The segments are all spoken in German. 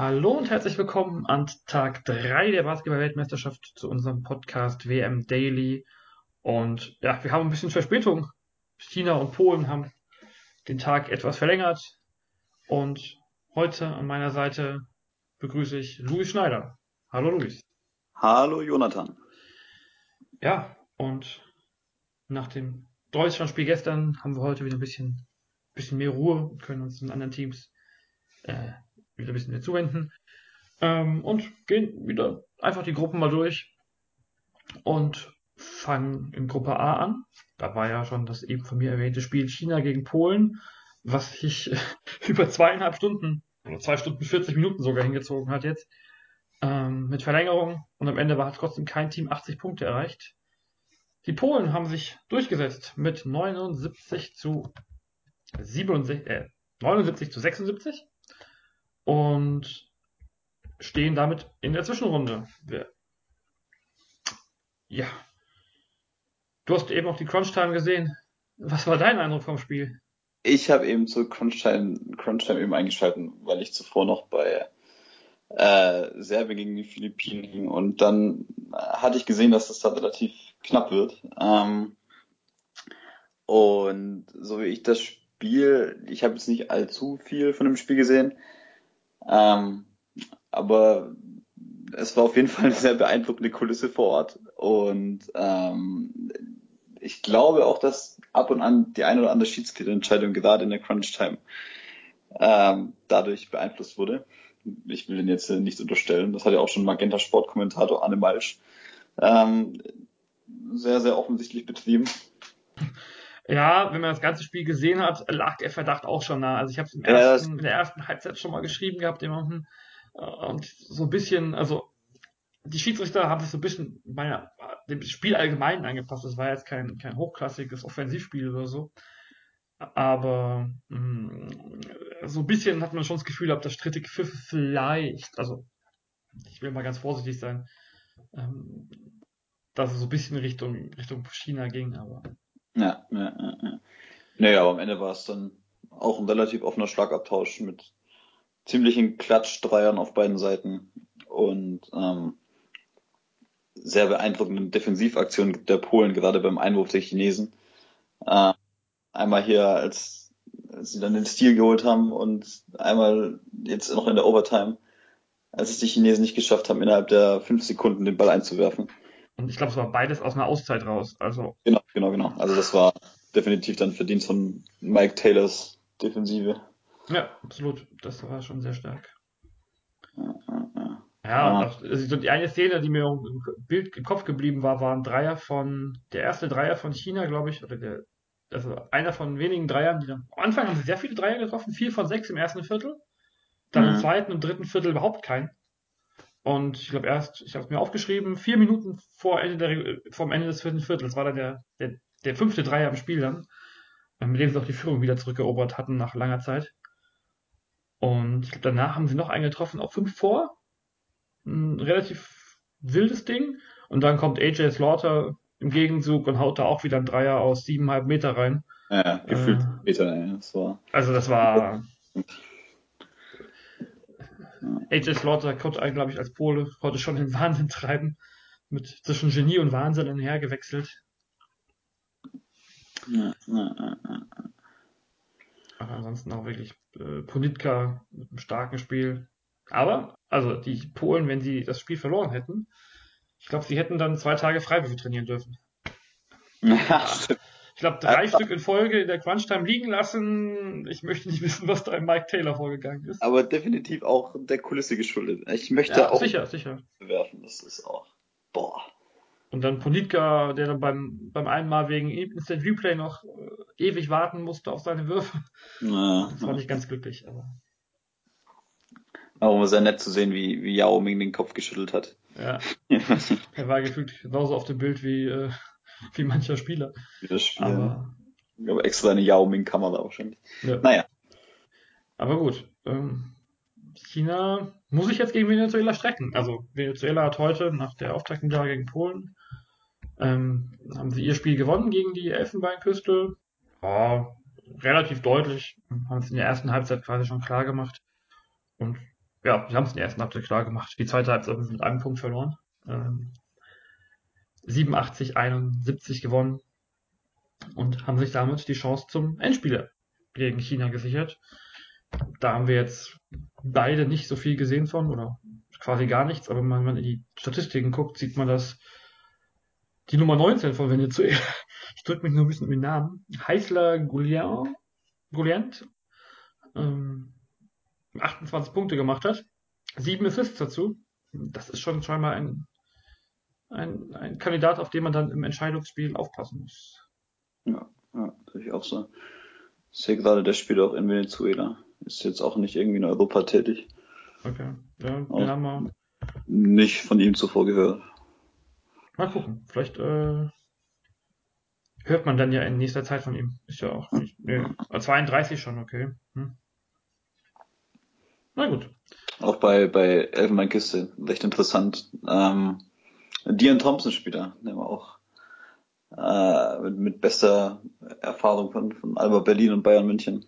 Hallo und herzlich willkommen an Tag 3 der Basketball-Weltmeisterschaft zu unserem Podcast WM Daily. Und ja, wir haben ein bisschen Verspätung. China und Polen haben den Tag etwas verlängert. Und heute an meiner Seite begrüße ich Luis Schneider. Hallo Luis. Hallo Jonathan. Ja, und nach dem Deutschlandspiel gestern haben wir heute wieder ein bisschen, bisschen mehr Ruhe und können uns den anderen Teams äh, wieder ein bisschen mehr zuwenden. Ähm, und gehen wieder einfach die Gruppen mal durch und fangen in Gruppe A an. Da war ja schon das eben von mir erwähnte Spiel China gegen Polen, was sich über zweieinhalb Stunden oder zwei Stunden 40 Minuten sogar hingezogen hat jetzt. Ähm, mit Verlängerung und am Ende war trotzdem kein Team 80 Punkte erreicht. Die Polen haben sich durchgesetzt mit 79 zu 67, äh, 79 zu 76 und stehen damit in der Zwischenrunde. Ja. Du hast eben auch die Crunch-Time gesehen. Was war dein Eindruck vom Spiel? Ich habe eben zu Crunch-Time Crunch eben eingeschalten, weil ich zuvor noch bei äh, Serbien gegen die Philippinen hing und dann hatte ich gesehen, dass das da relativ knapp wird. Ähm, und so wie ich das Spiel, ich habe jetzt nicht allzu viel von dem Spiel gesehen, ähm, aber es war auf jeden Fall eine sehr beeindruckende Kulisse vor Ort. Und ähm, ich glaube auch, dass ab und an die eine oder andere Schiedsrichterentscheidung gerade in der Crunch-Time ähm, dadurch beeinflusst wurde. Ich will den jetzt nicht unterstellen. Das hat ja auch schon Magenta Sport-Kommentator Anne Malsch ähm, sehr, sehr offensichtlich betrieben. Ja, wenn man das ganze Spiel gesehen hat, lag der Verdacht auch schon nah. Also ich habe es ja, in der ersten Halbzeit schon mal geschrieben gehabt, jemanden. Äh, und so ein bisschen, also die Schiedsrichter haben sich so ein bisschen meiner, dem Spiel allgemein angepasst. Das war jetzt kein, kein hochklassiges Offensivspiel oder so. Aber mh, mm, so ein bisschen hat man schon das Gefühl gehabt, dass strittige Pfiffe vielleicht, also ich will mal ganz vorsichtig sein, ähm, dass es so ein bisschen Richtung, Richtung China ging, aber ja, ja, ja, ja. Naja, aber am Ende war es dann auch ein relativ offener Schlagabtausch mit ziemlichen Klatschdreiern auf beiden Seiten und ähm, sehr beeindruckenden Defensivaktionen der Polen, gerade beim Einwurf der Chinesen. Äh, einmal hier, als, als sie dann den Stil geholt haben und einmal jetzt noch in der Overtime, als es die Chinesen nicht geschafft haben, innerhalb der fünf Sekunden den Ball einzuwerfen. Und ich glaube, es war beides aus einer Auszeit raus. Also genau, genau, genau. Also das war definitiv dann Verdienst von Mike Taylors Defensive. Ja, absolut. Das war schon sehr stark. Ja, ja, ja. ja. also die eine Szene, die mir im Bild im Kopf geblieben war, war ein Dreier von, der erste Dreier von China, glaube ich, oder der, also einer von wenigen Dreiern, die dann, am Anfang haben sie sehr viele Dreier getroffen, vier von sechs im ersten Viertel, dann mhm. im zweiten und dritten Viertel überhaupt keinen. Und ich glaube erst, ich habe es mir aufgeschrieben, vier Minuten vor Ende der, vom Ende des vierten Viertels war dann der, der, der fünfte Dreier im Spiel dann, mit dem sie auch die Führung wieder zurückerobert hatten nach langer Zeit. Und ich glaube, danach haben sie noch einen getroffen, auch fünf vor. Ein relativ wildes Ding. Und dann kommt AJ Slaughter im Gegenzug und haut da auch wieder ein Dreier aus siebeneinhalb Meter rein. Ja, gefühlt äh, Meter, ja. Das war also das war AJ Slaughter konnte einen, glaube ich, als Pole heute schon den Wahnsinn treiben. Mit zwischen Genie und Wahnsinn. Ja, ja, ja, Aber ansonsten auch wirklich äh, Ponitka mit einem starken Spiel. Aber, also die Polen, wenn sie das Spiel verloren hätten, ich glaube, sie hätten dann zwei Tage Freiwürfe trainieren dürfen. Ja, ich glaube, drei ja. Stück in Folge in der Crunch-Time liegen lassen. Ich möchte nicht wissen, was da im Mike Taylor vorgegangen ist. Aber definitiv auch der Kulisse geschuldet. Ich möchte ja, auch sicher, sicher. bewerfen. Das ist auch, boah. Und dann Politka, der dann beim, beim einen Mal wegen Instant Replay noch äh, ewig warten musste auf seine Würfe. Ja, das war nicht ganz glücklich, aber. Aber sehr nett zu sehen, wie, wie Yao Ming den Kopf geschüttelt hat. Ja. er war gefühlt genauso auf dem Bild wie, äh, wie mancher Spieler. Wie das Spiel. Aber, ich glaube, extra eine Yao Ming-Kamera wahrscheinlich. Ja. Naja. Aber gut. Ähm, China muss sich jetzt gegen Venezuela strecken. Also Venezuela hat heute nach der Auftaktniederlage gegen Polen ähm, haben sie ihr Spiel gewonnen gegen die Elfenbeinküste. Ja, relativ deutlich. Haben es in der ersten Halbzeit quasi schon klar gemacht. Und ja, sie haben es in der ersten Halbzeit klar gemacht. Die zweite Halbzeit mit einem Punkt verloren. Ähm, 87, 71 gewonnen und haben sich damit die Chance zum Endspieler gegen China gesichert. Da haben wir jetzt beide nicht so viel gesehen von oder quasi gar nichts, aber wenn man in die Statistiken guckt, sieht man, dass die Nummer 19 von Venezuela, ich drücke mich nur ein bisschen um den Namen, Heisler Goulian, Gouliant, ähm, 28 Punkte gemacht hat, sieben Assists dazu. Das ist schon scheinbar ein, ein, ein Kandidat, auf den man dann im Entscheidungsspiel aufpassen muss. Ja, ja, sehe ich auch so. Ich sehe gerade, der spielt auch in Venezuela. Ist jetzt auch nicht irgendwie in Europa tätig. Okay. Ja, den haben wir. Nicht von ihm zuvor gehört. Mal gucken. Vielleicht äh, hört man dann ja in nächster Zeit von ihm. Ist ja auch nicht. Nee, 32 schon, okay. Hm. Na gut. Auch bei, bei Elfenbeinkiste, recht interessant. Ähm, Dion Thompson Spieler, der war auch äh, mit, mit bester Erfahrung von, von Alba Berlin und Bayern München.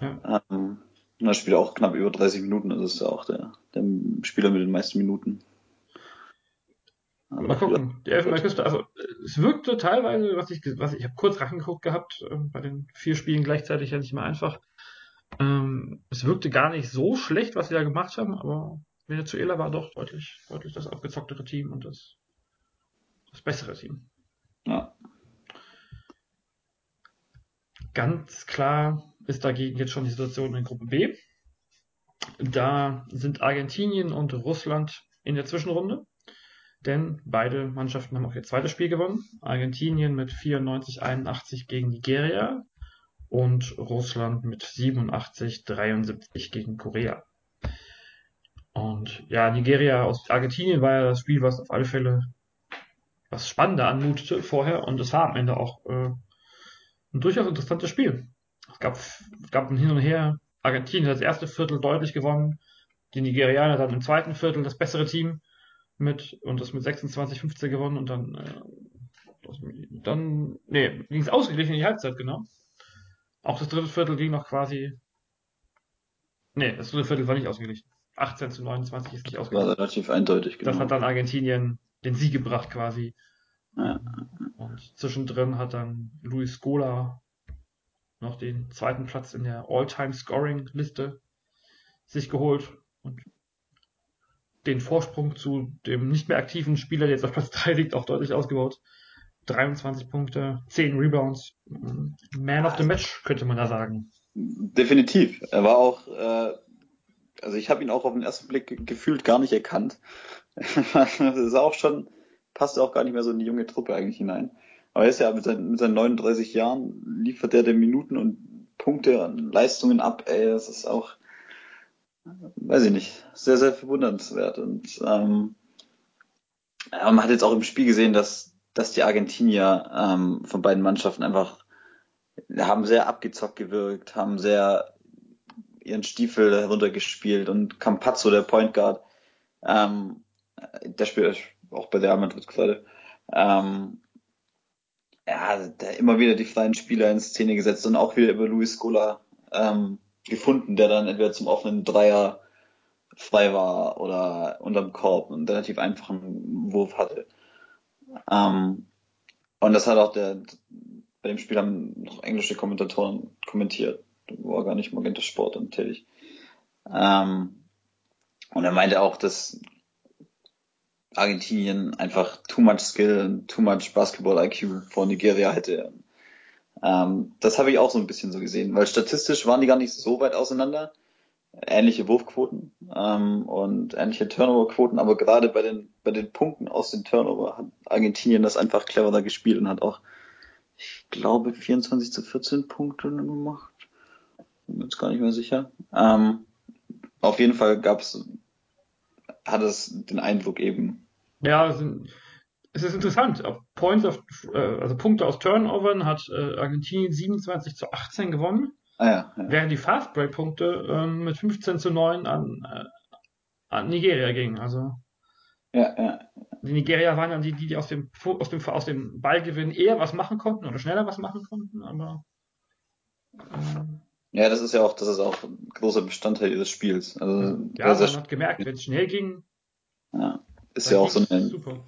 Ja. Ähm, er spielt auch knapp über 30 Minuten, das ist ja auch der, der Spieler mit den meisten Minuten. Mal gucken. Die Elfenbeinküste, also es wirkte teilweise, was ich, was ich, habe kurz reingeguckt gehabt, äh, bei den vier Spielen gleichzeitig ja nicht mehr einfach. Ähm, es wirkte gar nicht so schlecht, was sie da gemacht haben, aber Venezuela war doch deutlich, deutlich das abgezocktere Team und das, das bessere Team. Ja. Ganz klar ist dagegen jetzt schon die Situation in Gruppe B. Da sind Argentinien und Russland in der Zwischenrunde, denn beide Mannschaften haben auch ihr zweites Spiel gewonnen. Argentinien mit 94-81 gegen Nigeria und Russland mit 87-73 gegen Korea. Und ja, Nigeria aus Argentinien war ja das Spiel, was auf alle Fälle was spannender anmutete vorher und es war am Ende auch äh, ein durchaus interessantes Spiel. Es gab, gab ein Hin und Her. Argentinien hat das erste Viertel deutlich gewonnen. Die Nigerianer dann im zweiten Viertel das bessere Team mit und das mit 26-15 gewonnen und dann, äh, dann, nee, ging es ausgeglichen in die Halbzeit, genau. Auch das dritte Viertel ging noch quasi, nee, das dritte Viertel war nicht ausgeglichen. 18 zu 29 ist nicht ausgeglichen. War relativ eindeutig, genau. Das hat dann Argentinien den Sieg gebracht quasi. Ja. Und zwischendrin hat dann Luis Scola noch den zweiten Platz in der All-Time-Scoring-Liste sich geholt und den Vorsprung zu dem nicht mehr aktiven Spieler, der jetzt auf Platz 3 liegt, auch deutlich ausgebaut. 23 Punkte, 10 Rebounds. Man of the Match, könnte man da sagen. Definitiv. Er war auch, äh, also ich habe ihn auch auf den ersten Blick gefühlt gar nicht erkannt. das ist auch schon, passt auch gar nicht mehr so in die junge Truppe eigentlich hinein. Aber er ist ja mit seinen, mit seinen 39 Jahren liefert er den Minuten und Punkte und Leistungen ab, ey, das ist auch, weiß ich nicht, sehr, sehr verwundernswert. Und ähm, man hat jetzt auch im Spiel gesehen, dass, dass die Argentinier ähm, von beiden Mannschaften einfach haben sehr abgezockt gewirkt, haben sehr ihren Stiefel heruntergespielt und Campazzo, der Point Guard, ähm, der spielt auch bei der Madrid-Seite, ähm, ja, der immer wieder die freien Spieler in Szene gesetzt und auch wieder über Luis Scola ähm, gefunden, der dann entweder zum offenen Dreier frei war oder unterm Korb und relativ einfachen Wurf hatte. Ähm, und das hat auch der, bei dem Spiel haben noch englische Kommentatoren kommentiert, war gar nicht Magenta Sport tätig. Ähm, und er meinte auch, dass Argentinien einfach too much skill too much Basketball IQ vor Nigeria hätte. Ähm, das habe ich auch so ein bisschen so gesehen, weil statistisch waren die gar nicht so weit auseinander. Ähnliche Wurfquoten ähm, und ähnliche Turnoverquoten, aber gerade bei den bei den Punkten aus den Turnover hat Argentinien das einfach cleverer gespielt und hat auch, ich glaube, 24 zu 14 Punkte gemacht. Bin jetzt gar nicht mehr sicher. Ähm, auf jeden Fall gab's hat es den Eindruck eben. Ja, es ist interessant. Auf Points of, äh, also Punkte aus Turnovern hat äh, Argentinien 27 zu 18 gewonnen. Ah, ja, ja. Während die Fastbreak-Punkte ähm, mit 15 zu 9 an, äh, an Nigeria gingen. Also ja, ja. Die Nigeria waren dann die, die aus dem, aus dem, aus dem Ballgewinn eher was machen konnten oder schneller was machen konnten, aber ähm, Ja, das ist ja auch, das ist auch ein großer Bestandteil ihres Spiels. Also, Ja, man hat gemerkt, wenn es schnell ging, ja, ist ja auch so eine super.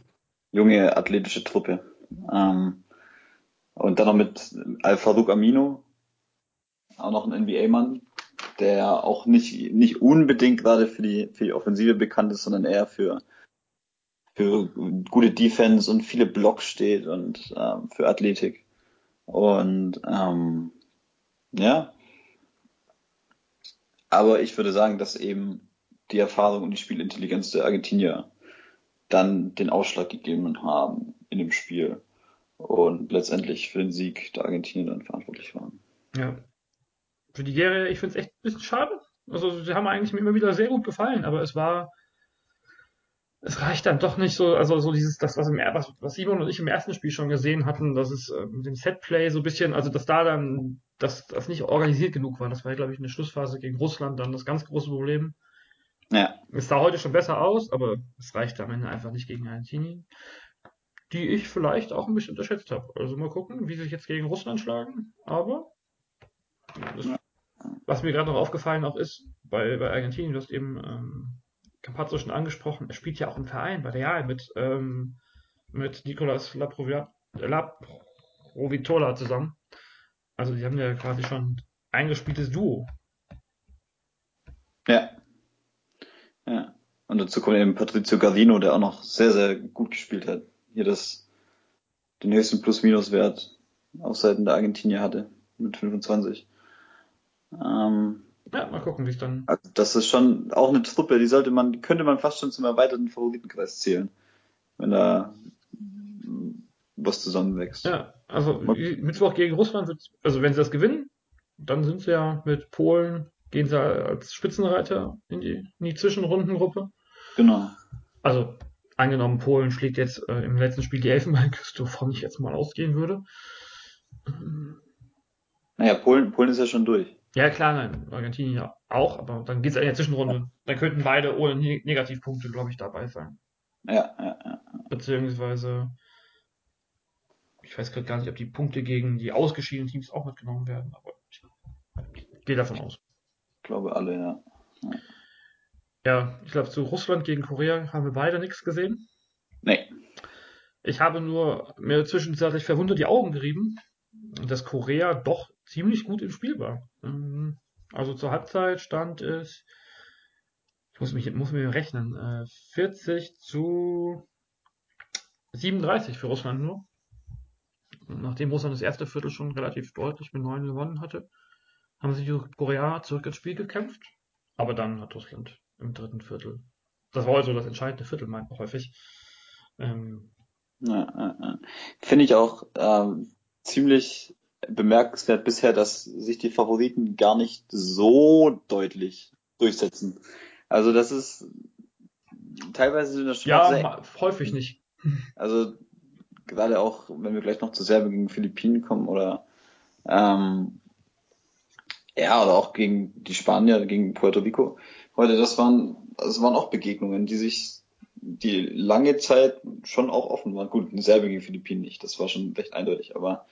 junge athletische Truppe. Ähm, und dann noch mit Al-Farouk Amino, auch noch ein NBA-Mann, der auch nicht, nicht unbedingt gerade für die, für die Offensive bekannt ist, sondern eher für, für gute Defense und viele Blocks steht und ähm, für Athletik. Und ähm, ja, aber ich würde sagen, dass eben die Erfahrung und die Spielintelligenz der Argentinier dann den Ausschlag gegeben haben in dem Spiel und letztendlich für den Sieg der Argentinier dann verantwortlich waren. Ja. Für die Serie, ich finde es echt ein bisschen schade. Also, sie haben eigentlich mir immer wieder sehr gut gefallen, aber es war, es reicht dann doch nicht so, also so dieses, das, was, im, was, was Simon und ich im ersten Spiel schon gesehen hatten, dass es äh, mit dem Setplay so ein bisschen, also dass da dann, dass das nicht organisiert genug war. Das war, glaube ich, in der Schlussphase gegen Russland dann das ganz große Problem. Ja, Es sah heute schon besser aus, aber es reicht am Ende einfach nicht gegen Argentinien, die ich vielleicht auch ein bisschen unterschätzt habe. Also mal gucken, wie sie sich jetzt gegen Russland schlagen. Aber das, was mir gerade noch aufgefallen auch ist, bei, bei Argentinien, du hast eben ähm, Campazzo schon angesprochen, er spielt ja auch im Verein bei Real mit, ähm, mit Nicolas Laprovia- Laprovitola zusammen. Also die haben ja quasi schon ein eingespieltes Duo. ja, ja. Und dazu kommt eben Patrizio Gardino, der auch noch sehr, sehr gut gespielt hat. Hier das, den höchsten Plus-Minus-Wert auf Seiten der Argentinier hatte mit 25. Ähm, Ja, mal gucken, wie es dann. also das ist schon auch eine Truppe, die sollte man, die könnte man fast schon zum erweiterten Favoritenkreis zählen, wenn da was zusammenwächst. Ja, also Mittwoch gegen Russland wird, also wenn sie das gewinnen, dann sind sie ja mit Polen, gehen sie als Spitzenreiter in die, in die Zwischenrundengruppe. Genau. Also angenommen, Polen schlägt jetzt äh, im letzten Spiel die Elfenbeinküste, wovon ich jetzt mal ausgehen würde. Naja, Polen, Polen ist ja schon durch. Ja, klar, nein, Argentinien ja auch, aber dann geht's ja in der Zwischenrunde. Dann könnten beide ohne Ne- Negativpunkte, glaube ich, dabei sein. Ja, ja, ja. Beziehungsweise, ich weiß gerade gar nicht, ob die Punkte gegen die ausgeschiedenen Teams auch mitgenommen werden, aber ich gehe davon aus. Ich glaube alle, ja. Ja, ich glaube, zu Russland gegen Korea haben wir beide nichts gesehen. Nee. Ich habe nur mir zwischenzeitlich verwundert die Augen gerieben, dass Korea doch ziemlich gut im Spiel war. Ähm, Also zur Halbzeit stand es, ich muss mich muss mir rechnen, äh, 40 zu 37 für Russland nur. Nachdem Russland das erste Viertel schon relativ deutlich mit 9 gewonnen hatte, haben sich die Koreaner zurück ins Spiel gekämpft. Aber dann hat Russland im dritten Viertel, das war also das entscheidende Viertel, meint man häufig, ähm. Finde ich auch ähm, ziemlich bemerkenswert bisher, dass sich die Favoriten gar nicht so deutlich durchsetzen. Also das ist teilweise sind das schon ja, sehr, häufig nicht. also gerade auch, wenn wir gleich noch zu Serbien gegen Philippinen kommen oder ähm, ja, oder auch gegen die Spanier, gegen Puerto Rico. Heute, das waren, das waren auch Begegnungen, die sich, die lange Zeit schon auch offen waren. Gut, Serbien gegen Philippinen nicht, das war schon recht eindeutig, aber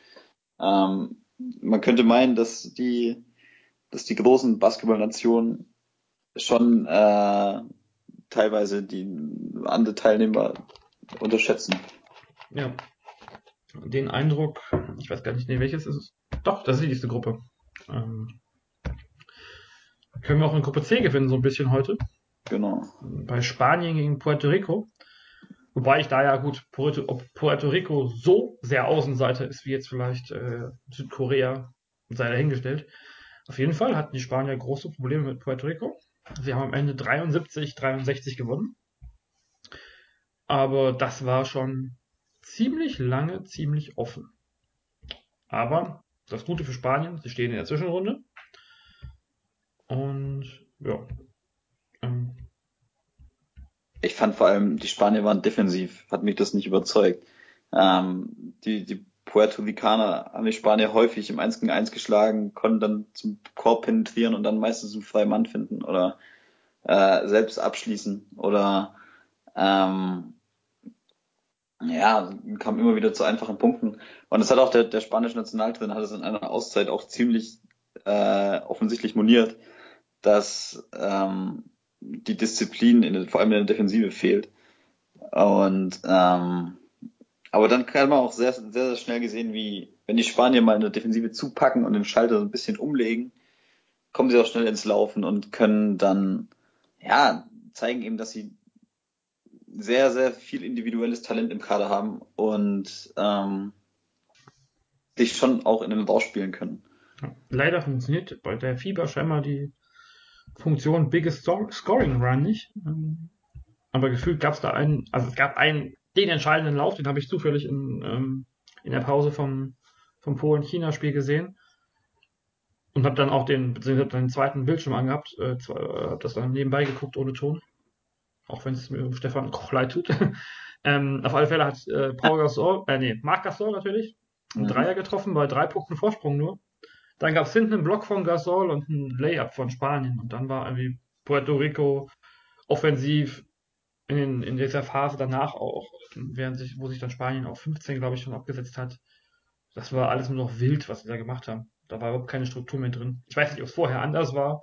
ähm, man könnte meinen, dass die, dass die großen Basketballnationen schon äh, teilweise die andere Teilnehmer unterschätzen. Ja. Den Eindruck, ich weiß gar nicht, nee, welches ist es? Doch, das ist die nächste Gruppe. Ähm, können wir auch in Gruppe C gewinnen, so ein bisschen heute. Genau. Bei Spanien gegen Puerto Rico. Wobei ich da ja gut, ob Puerto Rico so sehr Außenseiter ist wie jetzt vielleicht äh, Südkorea, sei dahingestellt. Auf jeden Fall hatten die Spanier große Probleme mit Puerto Rico. Sie haben am Ende 73, 63 gewonnen. Aber das war schon ziemlich lange, ziemlich offen. Aber das Gute für Spanien, sie stehen in der Zwischenrunde. Und ja. Ich fand vor allem, die Spanier waren defensiv, hat mich das nicht überzeugt. Ähm, die, die Puerto Ricaner haben die Spanier häufig im 1 gegen 1 geschlagen, konnten dann zum Korb penetrieren und dann meistens einen freien Mann finden oder äh, selbst abschließen oder ähm, ja, kam immer wieder zu einfachen Punkten. Und das hat auch der, der spanische Nationaltrainer hat es in einer Auszeit auch ziemlich äh, offensichtlich moniert, dass ähm, die Disziplin in, vor allem in der Defensive fehlt. Und ähm, aber dann kann man auch sehr, sehr, sehr schnell gesehen, wie wenn die Spanier mal in der Defensive zupacken und den Schalter so ein bisschen umlegen, kommen sie auch schnell ins Laufen und können dann ja zeigen eben, dass sie sehr, sehr viel individuelles Talent im Kader haben und ähm, sich schon auch in den rausspielen können. Leider funktioniert bei der Fieber scheinbar die Funktion Biggest Scoring Run nicht. Ähm, aber gefühlt gab es da einen, also es gab einen, den entscheidenden Lauf, den habe ich zufällig in, ähm, in der Pause vom, vom Polen-China-Spiel gesehen. Und habe dann auch den, beziehungsweise den zweiten Bildschirm angehabt, äh, habe das dann nebenbei geguckt ohne Ton. Auch wenn es mir Stefan Koch leid tut. ähm, auf alle Fälle hat äh, Paul Gasol, äh, nee, Marc Gasol natürlich, einen mhm. Dreier getroffen bei drei Punkten Vorsprung nur. Dann gab es hinten einen Block von Gasol und einen Layup von Spanien. Und dann war irgendwie Puerto Rico offensiv in, in dieser Phase danach auch, während sich, wo sich dann Spanien auf 15, glaube ich, schon abgesetzt hat. Das war alles nur noch wild, was sie da gemacht haben. Da war überhaupt keine Struktur mehr drin. Ich weiß nicht, ob es vorher anders war,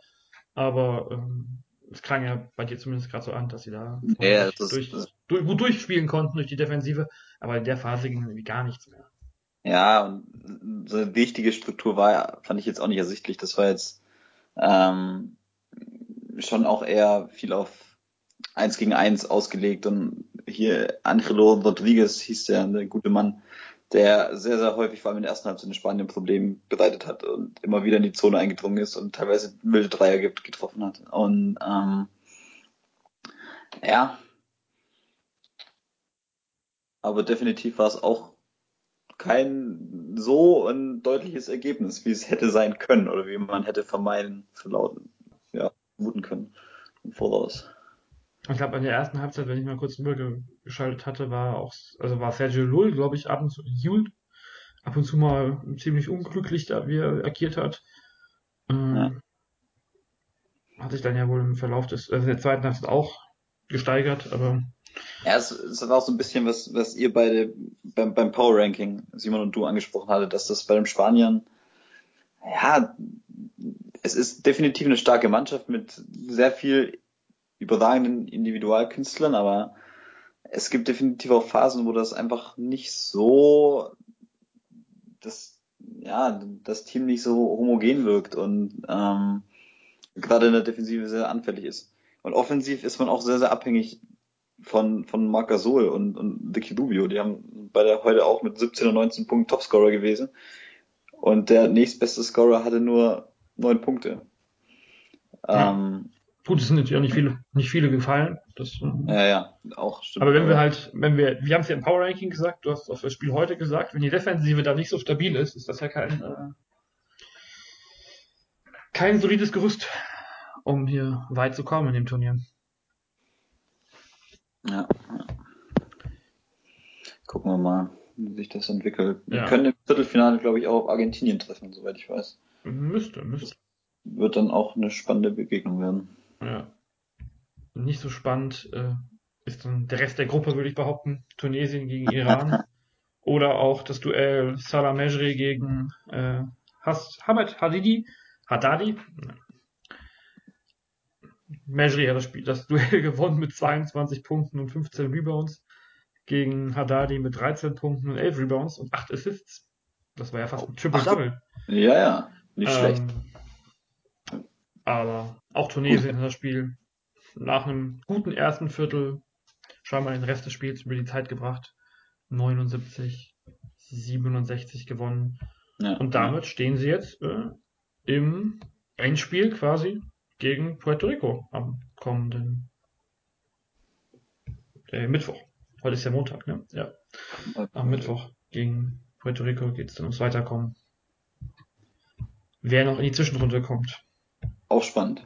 aber ähm, es klang ja bei dir zumindest gerade so an, dass sie da ja, durch, durch, gut durchspielen konnten durch die Defensive, aber in der Phase ging irgendwie gar nichts mehr. Ja, und so eine wichtige Struktur war, fand ich jetzt auch nicht ersichtlich. Das war jetzt ähm, schon auch eher viel auf eins gegen eins ausgelegt und hier Angelo Rodriguez hieß der, der gute Mann, der sehr, sehr häufig vor allem in der ersten Halbzeit in Spanien Probleme bereitet hat und immer wieder in die Zone eingedrungen ist und teilweise wilde Dreier getroffen hat. Und ähm, ja, aber definitiv war es auch kein so ein deutliches Ergebnis, wie es hätte sein können oder wie man hätte vermeiden, verlauten, ja, vermuten können im Voraus. Ich glaube, in der ersten Halbzeit, wenn ich mal kurz geschaltet hatte, war auch, also war Sergio Lull, glaube ich, ab und zu, Jul, ab und zu mal ziemlich unglücklich, da wie er agiert hat. Ähm, ja. Hat sich dann ja wohl im Verlauf des, also in der zweiten Halbzeit auch gesteigert, aber. Ja, es, es war auch so ein bisschen, was, was ihr beide beim, beim Power Ranking, Simon und du angesprochen hattet, dass das bei den Spaniern, ja, es ist definitiv eine starke Mannschaft mit sehr viel überragenden Individualkünstlern, aber es gibt definitiv auch Phasen, wo das einfach nicht so das ja das Team nicht so homogen wirkt und ähm, gerade in der Defensive sehr anfällig ist. Und offensiv ist man auch sehr sehr abhängig von von Marc Gasol und und Dicky Rubio. Die haben bei der heute auch mit 17 und 19 Punkten Topscorer gewesen und der nächstbeste Scorer hatte nur neun Punkte. Ja. Ähm, Gut, es sind natürlich auch nicht viele, nicht viele gefallen. Das, ja, ja, auch stimmt. Aber wenn wir halt, wenn wir, wir haben es ja im Power Ranking gesagt, du hast auf das Spiel heute gesagt, wenn die Defensive da nicht so stabil ist, ist das ja kein, äh, kein solides Gerüst, um hier weit zu kommen in dem Turnier. Ja. ja. Gucken wir mal, wie sich das entwickelt. Wir ja. können im Viertelfinale, glaube ich, auch auf Argentinien treffen, soweit ich weiß. Müsste, müsste. Wird dann auch eine spannende Begegnung werden. Ja. Nicht so spannend äh, ist dann der Rest der Gruppe, würde ich behaupten. Tunesien gegen Iran. Oder auch das Duell Salah Mejri gegen äh, Has Hamad Hadidi. Haddadi. Mejri hat das, Spiel, das Duell gewonnen mit 22 Punkten und 15 Rebounds gegen Haddadi mit 13 Punkten und 11 Rebounds und 8 Assists. Das war ja fast ein Triple-Double. Ja, ja, nicht ähm, schlecht. Aber auch Tunesien hat das Spiel nach einem guten ersten Viertel scheinbar den Rest des Spiels über die Zeit gebracht. 79, 67 gewonnen. Ja. Und damit stehen sie jetzt äh, im Endspiel quasi gegen Puerto Rico am kommenden äh, Mittwoch. Heute ist ja Montag, ne? Ja. Am Mittwoch gegen Puerto Rico geht es dann ums Weiterkommen. Wer noch in die Zwischenrunde kommt. Auch spannend.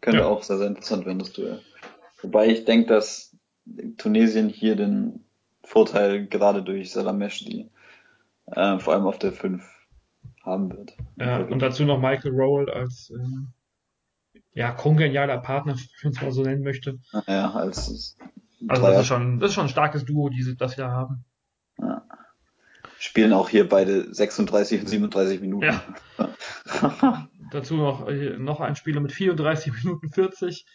Könnte ja. auch sehr, sehr interessant werden, das Duell. Wobei ich denke, dass Tunesien hier den Vorteil gerade durch Salamesh, die äh, vor allem auf der 5 haben wird. Ja, und dazu noch Michael Rowell als äh, ja, kongenialer Partner, wenn ich es mal so nennen möchte. Ja, als also das ist schon, das ist schon ein starkes Duo, die das wir haben. Ja. Spielen auch hier beide 36 und 37 Minuten. Ja. dazu noch, äh, noch ein Spieler mit 34 Minuten 40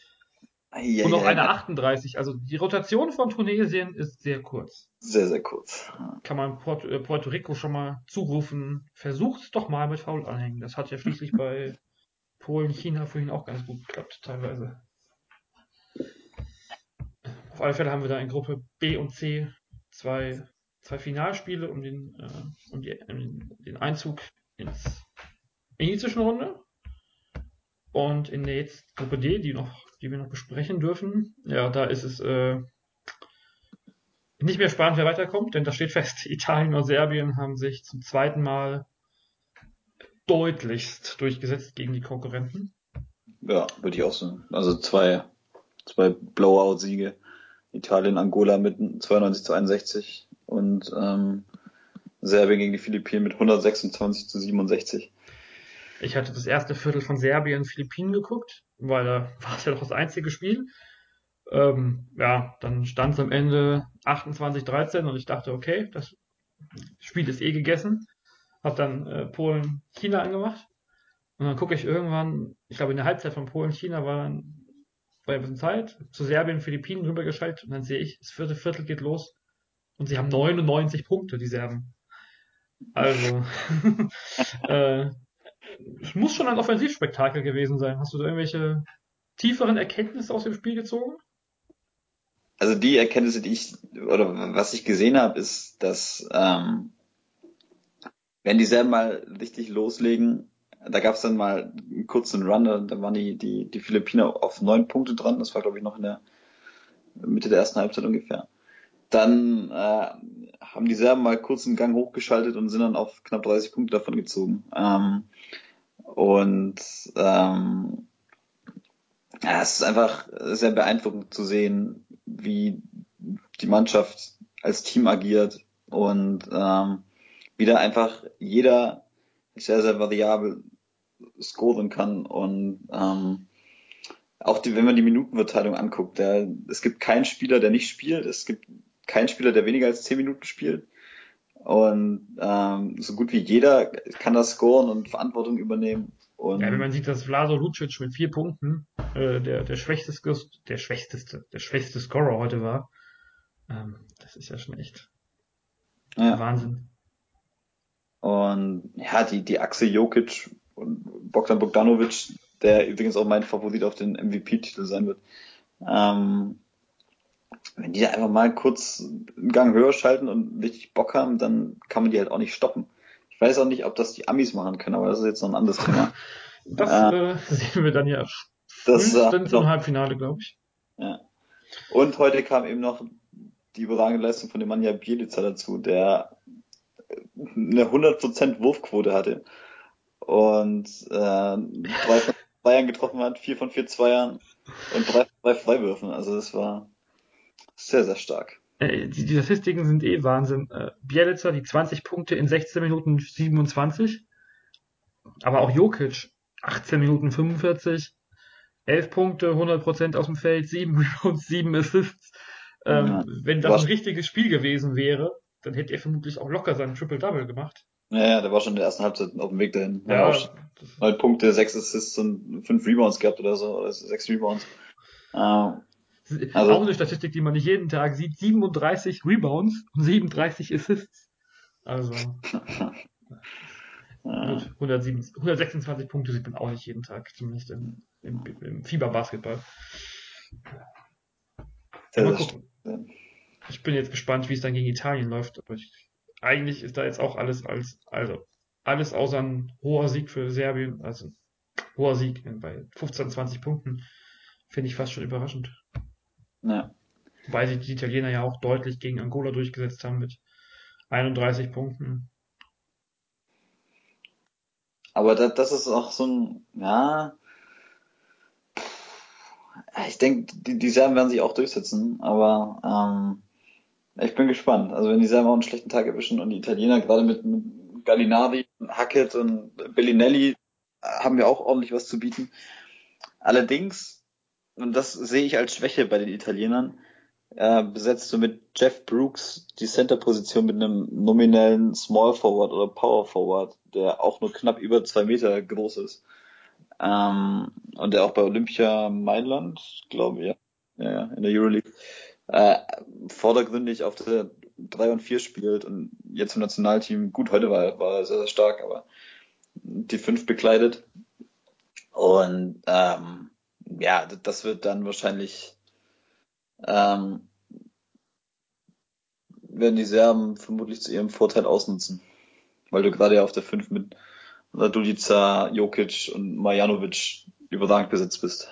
Ja, und noch ja, eine ja. 38. Also die Rotation von Tunesien ist sehr kurz. Sehr, sehr kurz. Kann man Port äh, Puerto Rico schon mal zurufen, versucht's doch mal mit Foul anhängen. Das hat ja schließlich bei Polen, China vorhin auch ganz gut geklappt, teilweise. Auf alle Fälle haben wir da in Gruppe B und C zwei, zwei Finalspiele um den, äh, um, die, um den Einzug ins, in die Zwischenrunde. Und in der jetzt Gruppe D, die noch, die wir noch besprechen dürfen, ja, da ist es äh, nicht mehr spannend, wer weiterkommt, denn da steht fest, Italien und Serbien haben sich zum zweiten Mal deutlichst durchgesetzt gegen die Konkurrenten. Ja, würde ich auch so. Also zwei, zwei Blowout-Siege. Italien, Angola mit 92 zu 61 und ähm, Serbien gegen die Philippinen mit 126 zu 67. Ich hatte das erste Viertel von Serbien und Philippinen geguckt, weil da war es ja doch das einzige Spiel. Ähm, ja, dann stand es am Ende 28-13 und ich dachte, okay, das Spiel ist eh gegessen. Hab dann äh, Polen China angemacht und dann gucke ich irgendwann, ich glaube in der Halbzeit von Polen China war dann war ein bisschen Zeit, zu Serbien Philippinen rübergeschaltet und dann sehe ich, das vierte Viertel geht los und sie haben 99 Punkte, die Serben. Also, äh, es muss schon ein Offensivspektakel gewesen sein. Hast du da irgendwelche tieferen Erkenntnisse aus dem Spiel gezogen? Also die Erkenntnisse, die ich oder was ich gesehen habe, ist, dass ähm, wenn die Serben mal richtig loslegen, da gab es dann mal einen kurzen Run, da, da waren die, die, die Philippiner auf neun Punkte dran, das war glaube ich noch in der Mitte der ersten Halbzeit ungefähr. Dann äh, haben die Serben mal kurz einen Gang hochgeschaltet und sind dann auf knapp 30 Punkte davon gezogen. Ähm, und ähm, ja, es ist einfach sehr beeindruckend zu sehen, wie die Mannschaft als Team agiert und ähm, wie da einfach jeder sehr, sehr variabel scoren kann und ähm, auch die, wenn man die Minutenverteilung anguckt, der, es gibt keinen Spieler, der nicht spielt, es gibt keinen Spieler, der weniger als 10 Minuten spielt und ähm, so gut wie jeder kann das scoren und Verantwortung übernehmen. Und Ja, wenn man sieht, dass Vlaso Lucic mit vier Punkten äh, der, der schwächste, der schwächste, der schwächste Scorer heute war, ähm, das ist ja schon echt ja. Wahnsinn. Und ja, die, die Achse Jokic und Bogdan Bogdanovic, der übrigens auch mein Favorit auf den MVP-Titel sein wird. Ähm, wenn die da einfach mal kurz einen Gang höher schalten und richtig Bock haben, dann kann man die halt auch nicht stoppen. Ich weiß auch nicht, ob das die Amis machen können, aber das ist jetzt noch ein anderes Thema. Das äh, sehen wir dann ja Das, äh, frühestens im noch, Halbfinale, glaube ich. ja. Und heute kam eben noch die überragende Leistung von dem Manja Bielica dazu, der eine 100% Wurfquote hatte und äh, drei von Zweiern getroffen hat, vier von vier Zweiern und drei von drei Freiwürfen. Also das war sehr, sehr stark. Äh, die, die Statistiken sind eh Wahnsinn. Äh, Bielica, die 20 Punkte in 16 Minuten 27. Aber auch Jokic, 18 Minuten 45. 11 Punkte, 100% aus dem Feld, 7 Rebounds, 7 Assists. Ähm, Ja. wenn das ein richtiges Spiel gewesen wäre, dann hätte er vermutlich auch locker seinen Triple-Double gemacht. Ja, ja, der war schon in der ersten Halbzeit auf dem Weg dahin. Ja, neun Punkte, sechs Assists und fünf Rebounds gehabt oder so, oder sechs Rebounds. Ähm, Also- auch eine Statistik, die man nicht jeden Tag sieht. 37 Rebounds und 37 Assists. Also, gut, 107, 126 Punkte sieht man auch nicht jeden Tag, zumindest im, im, im Fieberbasketball. sehr, Mal gucken. Ich bin jetzt gespannt, wie es dann gegen Italien läuft. Aber ich, eigentlich ist da jetzt auch alles als, also alles außer ein hoher Sieg für Serbien, also hoher Sieg bei 15, 20 Punkten, finde ich fast schon überraschend. Ja. Wobei sich die Italiener ja auch deutlich gegen Angola durchgesetzt haben mit 31 Punkten. Aber das, das ist auch so ein, ja, ich denke, die, die Serben werden sich auch durchsetzen, aber ähm, ich bin gespannt. Also wenn die Serben auch einen schlechten Tag erwischen und die Italiener gerade mit, Gallinari, Hackett und Bellinelli äh, haben wir auch ordentlich was zu bieten. Allerdings, und das sehe ich als Schwäche bei den Italienern, äh, besetzt du mit Jeff Brooks die Center-Position mit einem nominellen Small Forward oder Power Forward, der auch nur knapp über zwei Meter groß ist. ähm, und der auch bei Olympia Mailand, glaube ich, ja, ja, in der Euroleague, äh, vordergründig auf der 3 und 4 spielt und jetzt im Nationalteam, gut, heute war, war er sehr, sehr stark, aber die 5 bekleidet. Und ähm, ja, das wird dann wahrscheinlich ähm, werden die Serben vermutlich zu ihrem Vorteil ausnutzen. Weil du gerade ja auf der 5 mit Radulica, Jokic und Marjanovic überragend besetzt bist.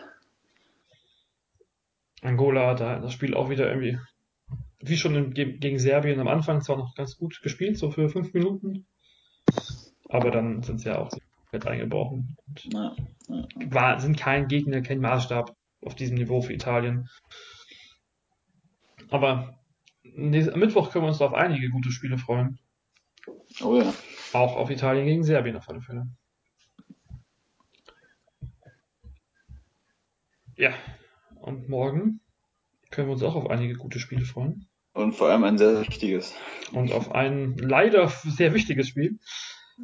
Angola hat das Spiel auch wieder irgendwie, wie schon gegen Serbien am Anfang, zwar noch ganz gut gespielt, so für fünf Minuten. Aber dann sind sie ja auch komplett eingebrochen. Ja, ja. War, sind kein Gegner, kein Maßstab auf diesem Niveau für Italien. Aber am Mittwoch können wir uns auf einige gute Spiele freuen. Oh ja. Auch auf Italien gegen Serbien auf alle Fälle. Ja, und morgen können wir uns auch auf einige gute Spiele freuen. Und vor allem ein sehr wichtiges. Und auf ein leider sehr wichtiges Spiel.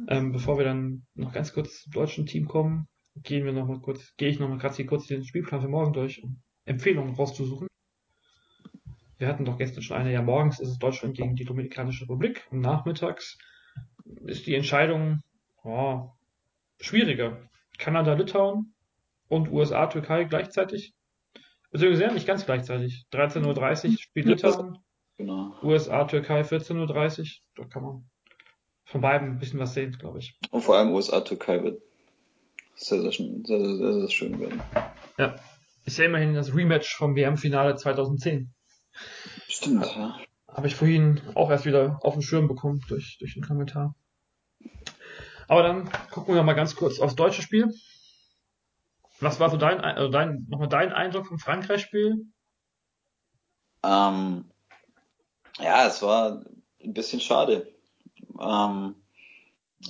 Ähm, bevor wir dann noch ganz kurz zum deutschen Team kommen, gehen wir noch mal kurz, gehe ich noch mal gerade kurz den Spielplan für morgen durch, um Empfehlungen rauszusuchen. Wir hatten doch gestern schon eine, ja morgens ist es Deutschland gegen die Dominikanische Republik und nachmittags ist die Entscheidung oh, schwieriger. Kanada, Litauen und USA, Türkei gleichzeitig. Beziehungsweise ja, nicht ganz gleichzeitig. 13.30 Uhr spielt Litauen. Genau. USA, Türkei 14.30 Uhr. Da kann man von beiden ein bisschen was sehen, glaube ich. Und vor allem USA, Türkei wird sehr, sehr, sehr, sehr, sehr, sehr schön werden. Ja. Ist ja immerhin das Rematch vom WM-Finale 2010. Stimmt, ja. Habe ich vorhin auch erst wieder auf den Schirm bekommen durch, durch den Kommentar. Aber dann gucken wir mal ganz kurz aufs deutsche Spiel. Was war so dein, also dein, nochmal dein Eindruck vom Frankreich-Spiel? Ähm, ja, es war ein bisschen schade. Ähm,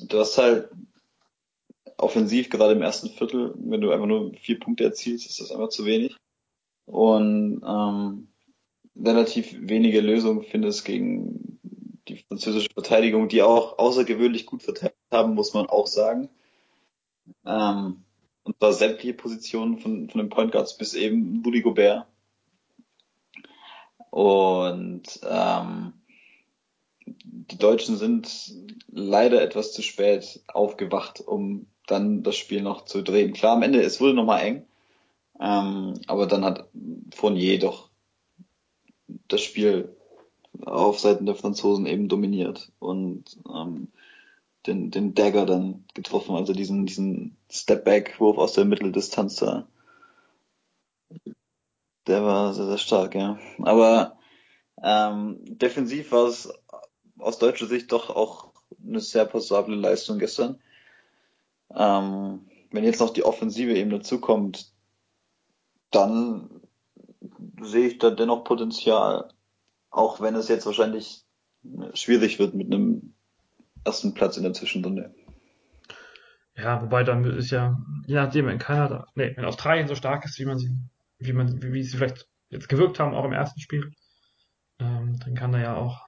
du hast halt offensiv gerade im ersten Viertel, wenn du einfach nur vier Punkte erzielst, ist das einfach zu wenig. Und ähm, relativ wenige Lösungen findest gegen die französische Verteidigung, die auch außergewöhnlich gut verteidigt haben, muss man auch sagen. Ähm, und zwar sämtliche Positionen von, von den Point Guards bis eben Rudy Gobert. Und ähm, die Deutschen sind leider etwas zu spät aufgewacht, um dann das Spiel noch zu drehen. Klar, am Ende, es wurde nochmal eng, ähm, aber dann hat Fournier doch das Spiel auf Seiten der Franzosen eben dominiert und ähm, den, den Dagger dann getroffen, also diesen, diesen Step-Back-Wurf aus der Mitteldistanz da. Der war sehr, sehr stark, ja. Aber ähm, defensiv war es aus deutscher Sicht doch auch eine sehr passable Leistung gestern. Ähm, wenn jetzt noch die Offensive eben dazukommt, dann sehe ich da dennoch Potenzial, auch wenn es jetzt wahrscheinlich schwierig wird mit einem ersten Platz in der Zwischenrunde. Ja, wobei dann ist ja, je nachdem, wenn Kanada, nee, wenn Australien so stark ist, wie man sie, wie man, wie, wie sie vielleicht jetzt gewirkt haben, auch im ersten Spiel, ähm, dann kann da ja auch,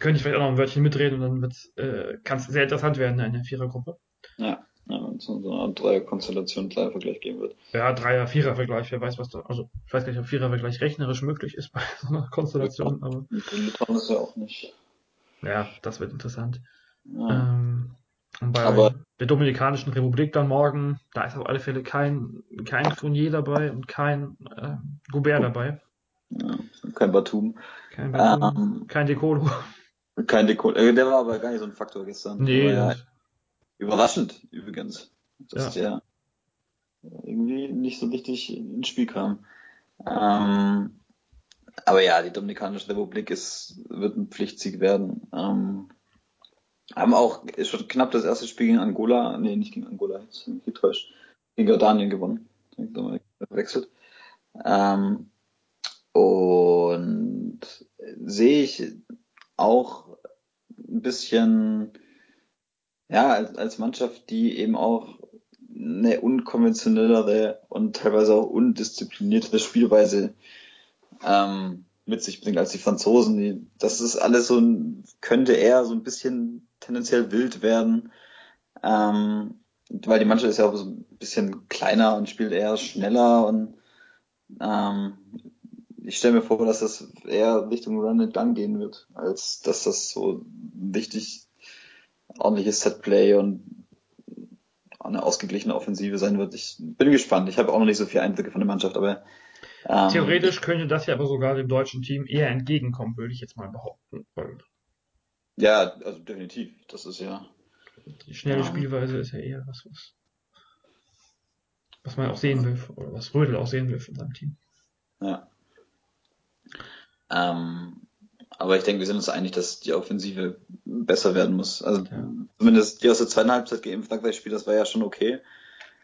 könnte ich vielleicht auch noch ein Wörtchen mitreden und dann wird äh, kann es sehr interessant werden in der Vierergruppe. Ja, ja wenn es so eine Dreier-Konstellation, Dreier-Vergleich geben wird. Ja, Dreier, Vierer-Vergleich, wer weiß, was da, also ich weiß gar nicht, ob Vierer-Vergleich rechnerisch möglich ist bei so einer Konstellation, aber. Litauen ist ja auch nicht. Ja, das wird interessant. Ja. Ähm, und bei Aber der Dominikanischen Republik dann morgen, da ist auf alle Fälle kein, kein Fournier dabei und kein äh, Goubert dabei. Ja, kein Batum. Kein Batum, ähm, kein Decolo. Kein Decolo. Äh, der war aber gar nicht so ein Faktor gestern. Nee. Ja überraschend übrigens, dass ja. der irgendwie nicht so richtig ins Spiel kam. Ähm, aber ja, die Dominikanische Republik ist, wird ein Pflichtsieg werden. Ähm, haben auch schon knapp das erste Spiel gegen Angola, nee, nicht gegen Angola, jetzt bin ich getäuscht, gegen Jordanien gewonnen. Wechselt. Ähm, und sehe ich auch ein bisschen, ja, als, als Mannschaft, die eben auch eine unkonventionellere und teilweise auch undisziplinierte Spielweise ähm, mit sich bringt als die Franzosen. Die, das ist alles so ein, könnte eher so ein bisschen tendenziell wild werden. Ähm, weil die Mannschaft ist ja auch so ein bisschen kleiner und spielt eher schneller und ähm, ich stelle mir vor, dass das eher Richtung Run and Gun gehen wird, als dass das so ein richtig ordentliches Setplay und eine ausgeglichene Offensive sein wird. Ich bin gespannt. Ich habe auch noch nicht so viel Einblicke von der Mannschaft, aber theoretisch könnte das ja aber sogar dem deutschen Team eher entgegenkommen, würde ich jetzt mal behaupten. Ja, also definitiv. Das ist ja. Die schnelle ähm, Spielweise ist ja eher was, was, was man auch sehen will, oder was Rödel auch sehen will von seinem Team. Ja. Ähm, aber ich denke, wir sind uns einig, dass die Offensive besser werden muss. Also ja. zumindest die aus der zweiten Halbzeit gegen Frankreich-Spiel, das war ja schon okay.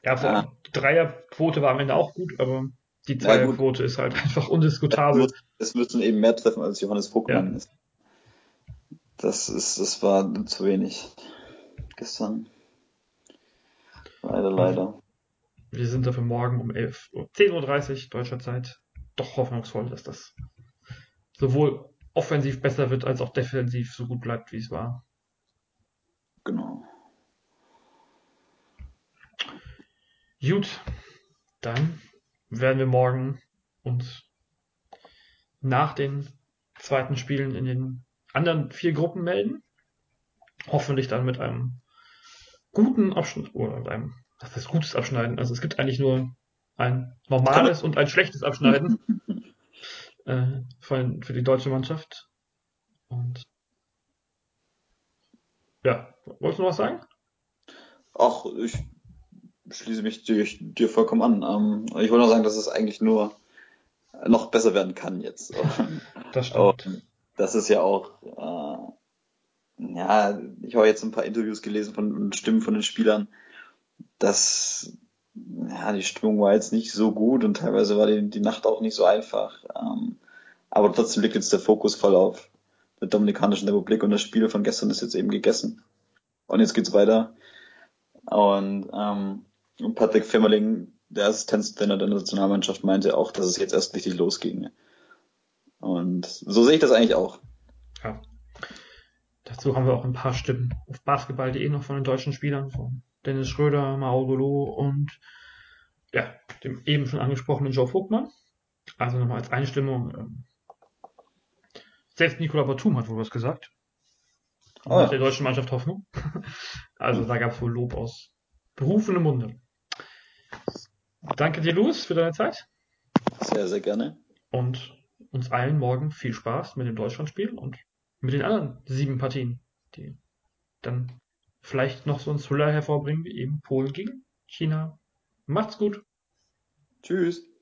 Ja, vor äh, die Dreierquote war am Ende auch gut, aber die Zweierquote ist halt einfach undiskutabel. Es müssen eben mehr treffen, als Johannes Vogtmann ja. ist. Das ist, das war zu wenig gestern. Leider, leider. Wir sind dafür morgen um 11 Uhr, 10.30 Uhr deutscher Zeit doch hoffnungsvoll, dass das sowohl offensiv besser wird, als auch defensiv so gut bleibt, wie es war. Genau. Gut, dann werden wir morgen uns nach den zweiten Spielen in den anderen vier Gruppen melden. Hoffentlich dann mit einem guten Abschnitt oder mit einem, was ist gutes Abschneiden? Also es gibt eigentlich nur ein normales und ein schlechtes Abschneiden äh, für, für die deutsche Mannschaft. Und ja, wolltest du noch was sagen? Ach, ich schließe mich dir, dir vollkommen an. Ähm, ich wollte nur sagen, dass es eigentlich nur noch besser werden kann jetzt. Das stimmt. Und das ist ja auch, äh, ja, ich habe jetzt ein paar Interviews gelesen von Stimmen von den Spielern, dass ja, die Stimmung war jetzt nicht so gut und teilweise war die, die Nacht auch nicht so einfach. Ähm, aber trotzdem liegt jetzt der Fokus voll auf der Dominikanischen Republik und das Spiel von gestern ist jetzt eben gegessen. Und jetzt geht's weiter. Und ähm, Patrick Femmerling, der Assistenztrainer der Nationalmannschaft, meinte auch, dass es jetzt erst richtig losging. Und so sehe ich das eigentlich auch. Ja. Dazu haben wir auch ein paar Stimmen auf basketball.de noch von den deutschen Spielern, von Dennis Schröder, Mao Golo und ja, dem eben schon angesprochenen Joe Vogtmann. Also nochmal als Einstimmung. Ähm, selbst Nikola Batum hat wohl was gesagt. Oh, ja. Der deutschen Mannschaft Hoffnung. also da gab es wohl Lob aus berufenem Munde. Danke dir, Louis, für deine Zeit. Sehr, sehr gerne. Und uns allen morgen viel Spaß mit dem Deutschlandspiel und mit den anderen sieben Partien, die dann vielleicht noch so einen Thriller hervorbringen, wie eben Polen gegen China. Macht's gut. Tschüss.